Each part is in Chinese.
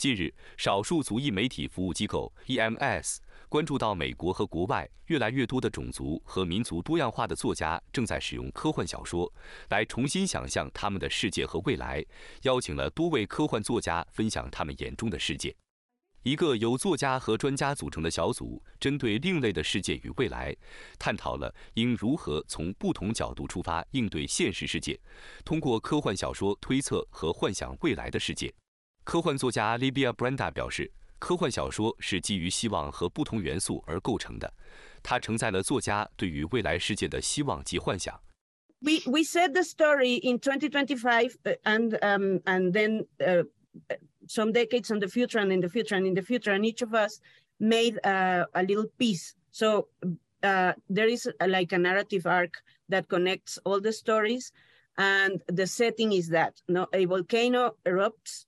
近日，少数族裔媒体服务机构 EMS 关注到美国和国外越来越多的种族和民族多样化的作家正在使用科幻小说来重新想象他们的世界和未来，邀请了多位科幻作家分享他们眼中的世界。一个由作家和专家组成的小组，针对另类的世界与未来，探讨了应如何从不同角度出发应对现实世界，通过科幻小说推测和幻想未来的世界。科幻作家 Libia Branda 表示，科幻小说是基于希望和不同元素而构成的，它承载了作家对于未来世界的希望及幻想。We we said the story in 2025 and um and then uh. some decades in the future and in the future and in the future and each of us made a, a little piece so uh, there is a, like a narrative arc that connects all the stories and the setting is that no, a volcano erupts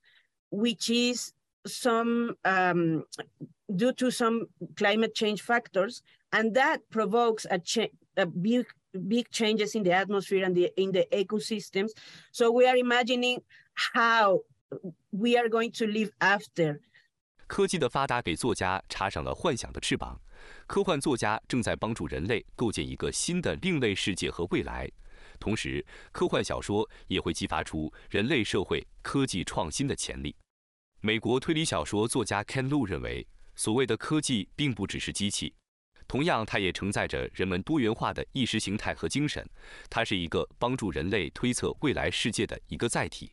which is some um, due to some climate change factors and that provokes a, cha- a big big changes in the atmosphere and the in the ecosystems so we are imagining how we are going to live after。科技的发达给作家插上了幻想的翅膀，科幻作家正在帮助人类构建一个新的另类世界和未来。 同时，科幻小说也会激发出人类社会科技创新的潜力。美国推理小说作家 Ken Lu 认为，所谓的科技并不只是机器，同样，它也承载着人们多元化的意识形态和精神。它是一个帮助人类推测未来世界的一个载体。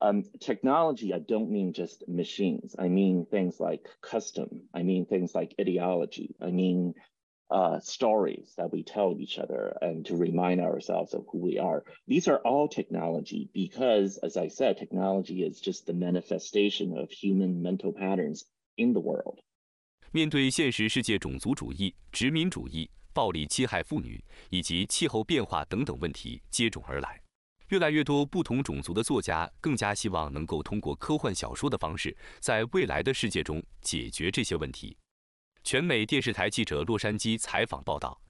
Um, technology, I don't mean just machines. I mean things like custom. I mean things like ideology. I mean uh, stories that we tell each other and to remind ourselves of who we are. These are all technology because, as I said, technology is just the manifestation of human mental patterns in the world. 面对现实世界种族主义、殖民主义、暴力侵害妇女以及气候变化等等问题接踵而来。越来越多不同种族的作家更加希望能够通过科幻小说的方式，在未来的世界中解决这些问题。全美电视台记者洛杉矶采访报道。